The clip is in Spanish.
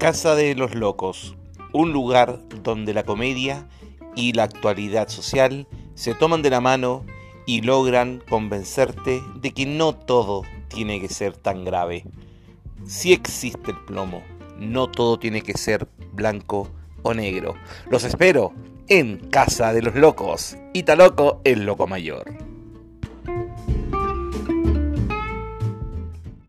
Casa de los Locos, un lugar donde la comedia y la actualidad social se toman de la mano y logran convencerte de que no todo tiene que ser tan grave. Si existe el plomo, no todo tiene que ser blanco o negro. Los espero en Casa de los Locos. Italoco, el loco mayor.